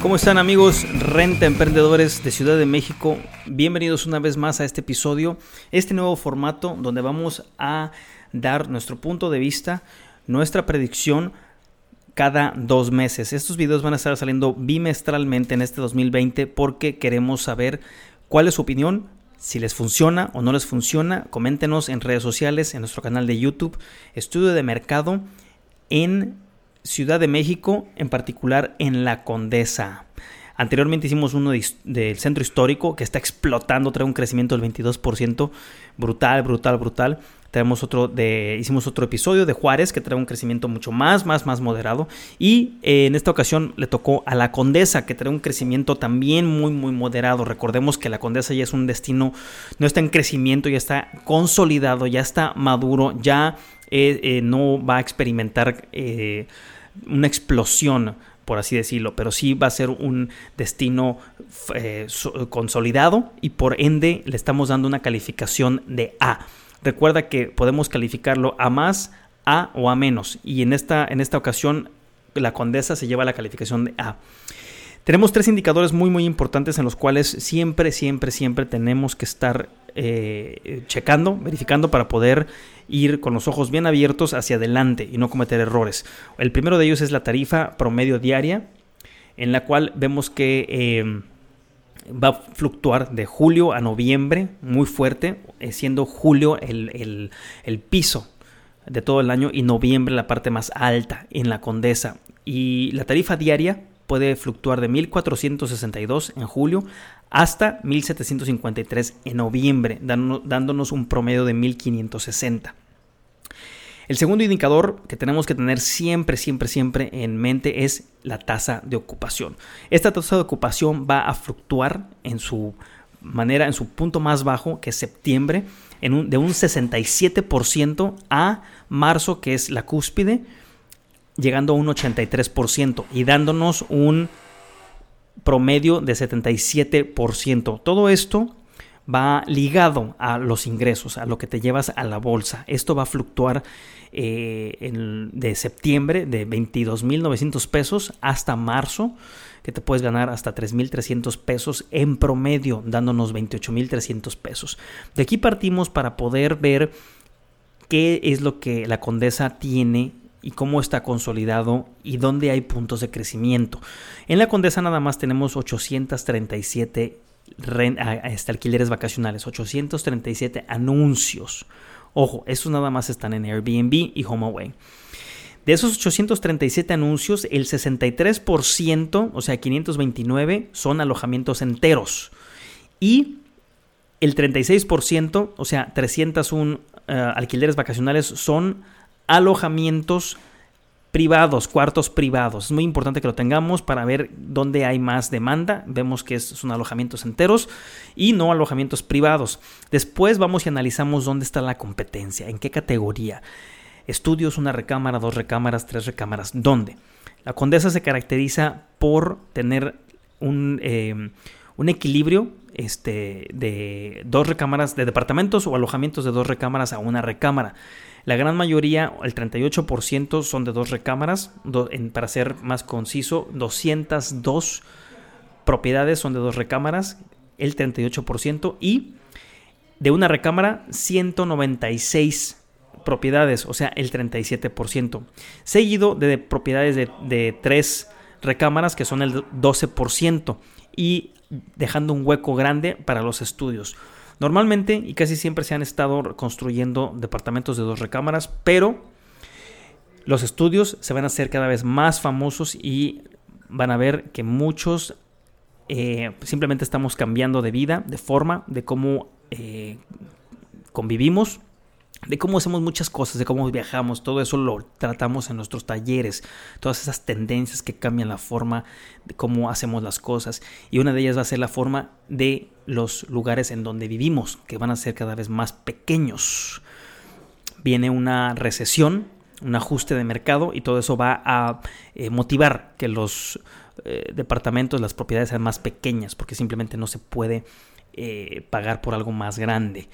¿Cómo están amigos Renta Emprendedores de Ciudad de México? Bienvenidos una vez más a este episodio, este nuevo formato donde vamos a dar nuestro punto de vista, nuestra predicción cada dos meses. Estos videos van a estar saliendo bimestralmente en este 2020 porque queremos saber cuál es su opinión, si les funciona o no les funciona. Coméntenos en redes sociales, en nuestro canal de YouTube, Estudio de Mercado en Ciudad de México, en particular en La Condesa. Anteriormente hicimos uno del centro histórico que está explotando, trae un crecimiento del 22%, brutal, brutal, brutal. Tenemos otro de, hicimos otro episodio de Juárez que trae un crecimiento mucho más, más, más moderado. Y eh, en esta ocasión le tocó a la Condesa que trae un crecimiento también muy, muy moderado. Recordemos que la Condesa ya es un destino, no está en crecimiento, ya está consolidado, ya está maduro, ya eh, eh, no va a experimentar eh, una explosión, por así decirlo, pero sí va a ser un destino so- consolidado y por ende le estamos dando una calificación de A. Recuerda que podemos calificarlo a más, A o a menos y en esta, en esta ocasión la condesa se lleva la calificación de A. Tenemos tres indicadores muy muy importantes en los cuales siempre, siempre, siempre tenemos que estar eh, checando, verificando para poder ir con los ojos bien abiertos hacia adelante y no cometer errores. El primero de ellos es la tarifa promedio diaria, en la cual vemos que eh, va a fluctuar de julio a noviembre muy fuerte, eh, siendo julio el, el- el piso de todo el año y noviembre la parte más alta en la Condesa. Y la tarifa diaria puede fluctuar de 1462 en julio hasta 1753 en noviembre, dándonos un promedio de 1560. El segundo indicador que tenemos que tener siempre, siempre, siempre en mente es la tasa de ocupación. Esta tasa de ocupación va a fluctuar en su manera, en su punto más bajo, que es septiembre, en un- de un 67% a marzo, que es la cúspide, llegando a un 83% y dándonos un promedio de 77%. Todo esto va ligado a los ingresos, a lo que te llevas a la bolsa. Esto va a fluctuar eh, en- de septiembre de 22.900 pesos hasta marzo, que te puedes ganar hasta 3.300 pesos en promedio, dándonos 28.300 pesos. De aquí partimos para poder ver qué es lo que la condesa tiene y cómo está consolidado y dónde hay puntos de crecimiento. En la condesa nada más tenemos 837 ren- a- a- este, alquileres vacacionales, 837 anuncios. Ojo, esos nada más están en Airbnb y HomeAway. De esos 837 anuncios, el 63%, o sea, 529, son alojamientos enteros. Y el 36%, o sea, 301 eh, alquileres vacacionales son alojamientos privados, cuartos privados. Es muy importante que lo tengamos para ver dónde hay más demanda. Vemos que son alojamientos enteros y no alojamientos privados. Después vamos y analizamos dónde está la competencia, en qué categoría. Estudios, una recámara, dos recámaras, tres recámaras. ¿Dónde? La Condesa se caracteriza por tener un, eh, un equilibrio este, de dos recámaras, de departamentos o alojamientos de dos recámaras a una recámara. La gran mayoría, el 38%, son de dos recámaras. para ser más conciso, 202 propiedades son de dos recámaras, el 38%. Y de una recámara, 196 propiedades, o sea, el 37%. Seguido de propiedades de, de tres recámaras, que son el 12%. Y dejando un hueco grande para los estudios. Normalmente y casi siempre se han estado construyendo departamentos de dos recámaras, pero los estudios se van a hacer cada vez más famosos y van a ver que muchos eh, simplemente estamos cambiando de vida, de forma, de cómo eh, convivimos de cómo hacemos muchas cosas, de cómo viajamos, todo eso lo tratamos en nuestros talleres, todas esas tendencias que cambian la forma de cómo hacemos las cosas. Y una de ellas va a ser la forma de los lugares en donde vivimos, que van a ser cada vez más pequeños. Viene una recesión, un ajuste de mercado y todo eso va a eh, motivar que los eh, departamentos, las propiedades sean más pequeñas, porque simplemente no se puede eh, pagar por algo más grande.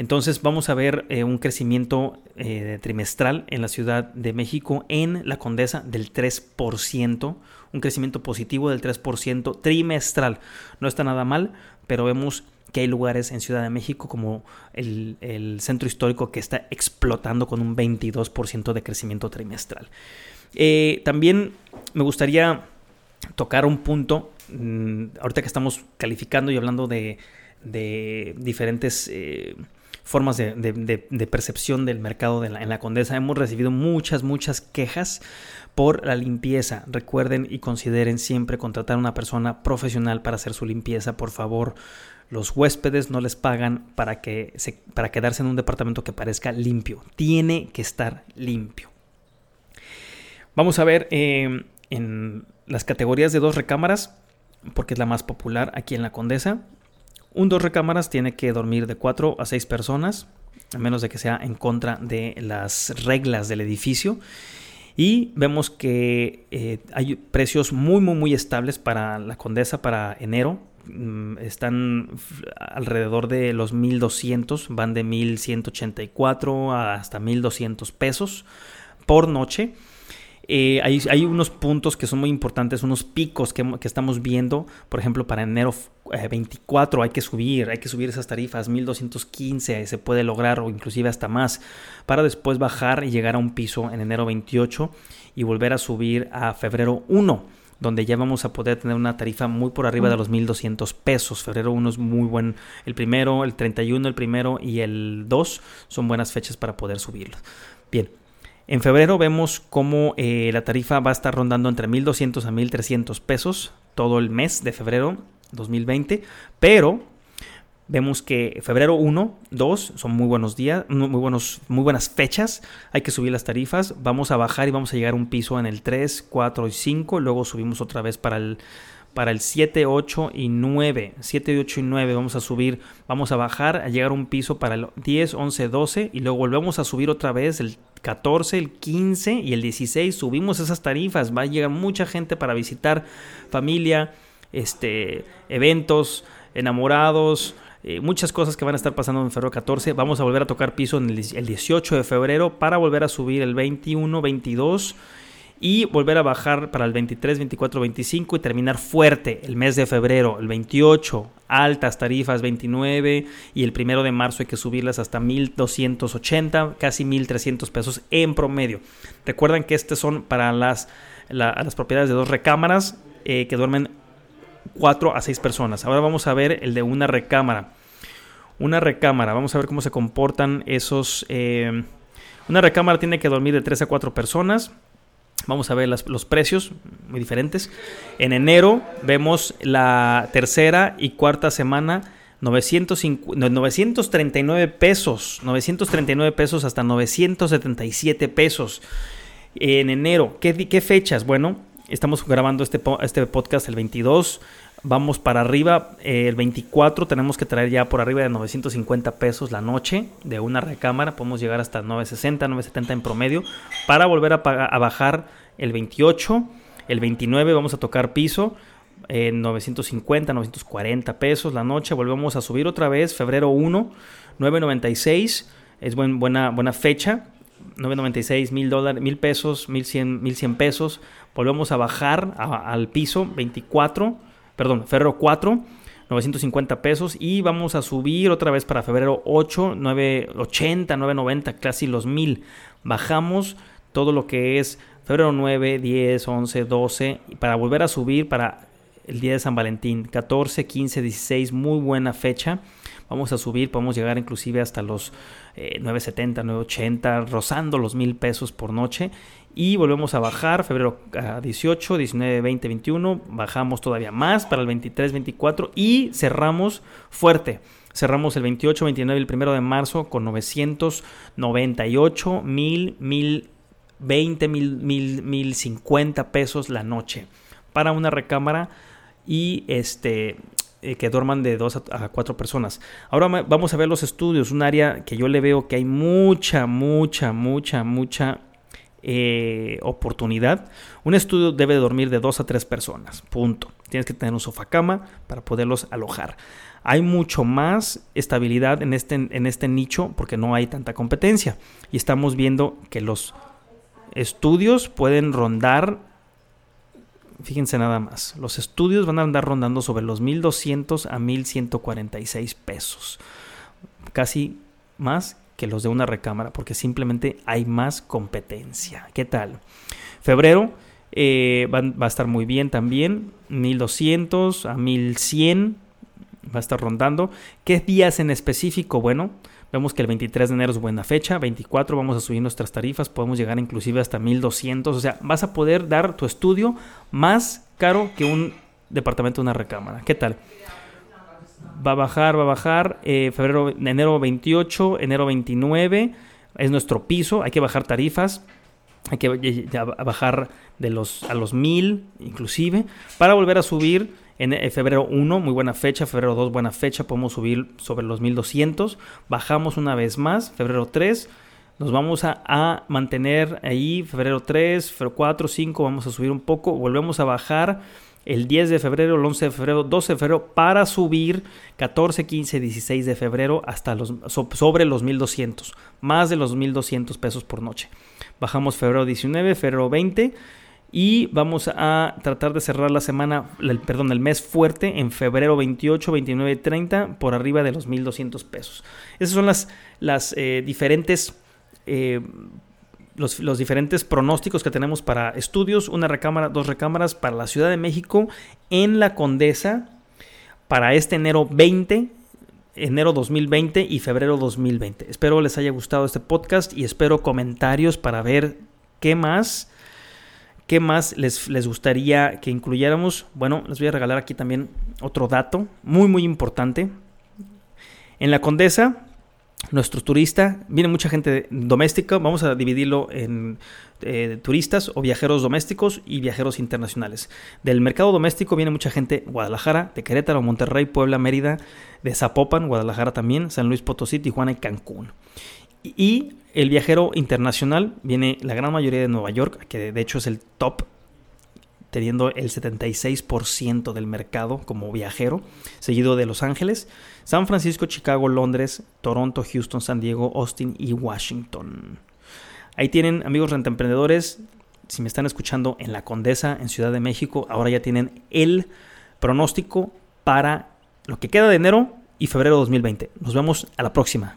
Entonces vamos a ver eh, un crecimiento eh, trimestral en la Ciudad de México en la Condesa del 3%, un crecimiento positivo del 3% trimestral. No está nada mal, pero vemos que hay lugares en Ciudad de México como el, centro histórico que está explotando con un 22% de crecimiento trimestral. Eh, también me gustaría tocar un punto, mm, ahorita que estamos calificando y hablando de, diferentes formas de, percepción del mercado en la Condesa. Hemos recibido muchas, muchas quejas por la limpieza. Recuerden y consideren siempre contratar a una persona profesional para hacer su limpieza, por favor. Los huéspedes no les pagan para, que se, para quedarse en un departamento que parezca limpio. Tiene que estar limpio. Vamos a ver eh, en las categorías de dos recámaras, porque es la más popular aquí en la Condesa. Un dos recámaras tiene que dormir de 4 a 6 personas, a menos de que sea en contra de las reglas del edificio. Y vemos que eh, hay precios muy, muy, muy estables para la Condesa para enero. Mm, están alrededor de los 1200, van de 1184 hasta 1200 pesos por noche. Eh, hay, unos puntos que son muy importantes, unos picos que, estamos viendo. Por ejemplo, para enero 24 eh, hay que subir, hay que subir esas tarifas, 1215 se puede lograr o inclusive hasta más, para después bajar y llegar a un piso en enero 28 y volver a subir a febrero 1 donde ya vamos a poder tener una tarifa muy por arriba de los 1200 pesos. Febrero 1 es muy buen, el primero, el 31, el primero y el 2 son buenas fechas para poder subirlos. Bien, en febrero vemos cómo eh, la tarifa va a estar rondando entre 1.200 a 1.300 pesos todo el mes de febrero 2020, pero vemos que febrero 1, 2 son muy buenos días, muy, buenos, muy buenas fechas, hay que subir las tarifas, vamos a bajar y vamos a llegar a un piso en el 3, 4 y 5, luego subimos otra vez para el para el 7, 8 y 9. 7, 8 y 9 vamos a subir, vamos a bajar, a llegar a un piso para el 10, 11, 12 y luego volvemos a subir otra vez el 14, el 15 y el 16. Subimos esas tarifas, va a llegar mucha gente para visitar familia, este, eventos, enamorados, eh, muchas cosas que van a estar pasando en febrero 14. Vamos a volver a tocar piso en el, el 18 de febrero para volver a subir el 21, 22 y volver a bajar para el 23, 24, 25 y terminar fuerte el mes de febrero, el 28, altas tarifas 29 y el primero de marzo hay que subirlas hasta 1280, casi 1300 pesos en promedio. Recuerden que estos son para las, las propiedades de dos recámaras eh, que duermen 4 a 6 personas. Ahora vamos a ver el de una recámara. Una recámara, vamos a ver cómo se comportan esos... Eh, una recámara tiene que dormir de 3 a 4 personas. Vamos a ver los precios muy diferentes. En enero vemos la tercera y cuarta semana 939 pesos, 939 pesos hasta 977 pesos. En enero, ¿qué, qué fechas? Bueno, estamos grabando este, este podcast el 22, Vamos para arriba, eh, el 24 tenemos que traer ya por arriba de 950 pesos la noche de una recámara, podemos llegar hasta 960, 970 en promedio, para volver a, a bajar el 28, el 29 vamos a tocar piso, en 950, 940 pesos la noche, volvemos a subir otra vez, febrero 1, 996, es buena, buena fecha, 996 mil dólares, mil pesos, 1100, 1100 pesos, volvemos a bajar al piso 24 perdón, febrero 4, 950 pesos. Y vamos a subir otra vez para febrero 8, 980, 990, casi los 1000. Bajamos todo lo que es febrero 9, 10, 11, 12 para volver a subir para el día de San Valentín, 14, 15, 16, muy buena fecha. Vamos a subir, podemos llegar inclusive hasta los 970, 980, rozando los mil pesos por noche. Y volvemos a bajar, febrero 18, 19, 20, 21. Bajamos todavía más para el 23, 24 y cerramos fuerte. Cerramos el 28, 29 y el 1 de marzo con 998 mil, mil 20 mil, mil, mil 50 pesos la noche para una recámara y este eh, que duerman de dos a, cuatro personas. Ahora vamos a ver los estudios, un área que yo le veo que hay mucha, mucha, mucha, mucha eh, oportunidad. Un estudio debe dormir de dos a tres personas, punto. Tienes que tener un sofá cama para poderlos alojar. Hay mucho más estabilidad en este, en este nicho porque no hay tanta competencia. Y estamos viendo que los estudios pueden rondar, fíjense nada más, los estudios van a andar rondando sobre los 1200 a 1146 pesos. Casi más que los de una recámara porque simplemente hay más competencia. ¿Qué tal? Febrero eh, va, va, a estar muy bien también, 1200 a 1100 va a estar rondando. ¿Qué días en específico? Bueno, Vemos que el 23 de enero es buena fecha, 24 vamos a subir nuestras tarifas, podemos llegar inclusive hasta 1200, o sea, vas a poder dar tu estudio más caro que un departamento de una recámara. ¿Qué tal? Va a bajar, va a bajar, eh, febrero, enero 28, enero 29 es nuestro piso, hay que bajar tarifas, hay que bajar de los, a los 1000 inclusive, para volver a subir en febrero 1, muy buena fecha. Febrero 2, buena fecha. Podemos subir sobre los 1200. Bajamos una vez más. Febrero 3, nos vamos a, mantener ahí. Febrero 3, febrero 4, 5, vamos a subir un poco. Volvemos a bajar el 10 de febrero, el 11 de febrero, 12 de febrero, para subir 14, 15, 16 de febrero hasta los, sobre los 1200, más de los 1200 pesos por noche. Bajamos febrero 19, febrero 20 y vamos a tratar de cerrar la semana, el, perdón, el mes fuerte en febrero 28, 29 30 por arriba de los 1200 pesos. Esas son las, las eh, diferentes... Eh, los, los, diferentes pronósticos que tenemos para estudios, una recámara, dos recámaras para la Ciudad de México en la Condesa para este enero 20, enero 2020 y febrero 2020. Espero les haya gustado este podcast y espero comentarios para ver qué más ¿Qué más les, les, gustaría que incluyéramos? Bueno, les voy a regalar aquí también otro dato muy, muy importante. En la Condesa, nuestro turista, viene mucha gente doméstica, vamos a dividirlo en eh, turistas o viajeros domésticos y viajeros internacionales. Del mercado doméstico viene mucha gente Guadalajara, de Querétaro, Monterrey, Puebla, Mérida, de Zapopan, Guadalajara también, San Luis Potosí, Tijuana y Cancún. Y el viajero internacional viene la gran mayoría de Nueva York, que de hecho es el top, teniendo el 76% del mercado como viajero, seguido de Los Ángeles, San Francisco, Chicago, Londres, Toronto, Houston, San Diego, Austin y Washington. Ahí tienen, amigos rentemprendedores, si me están escuchando en La Condesa, en Ciudad de México, ahora ya tienen el pronóstico para lo que queda de enero y febrero de 2020. Nos vemos a la próxima.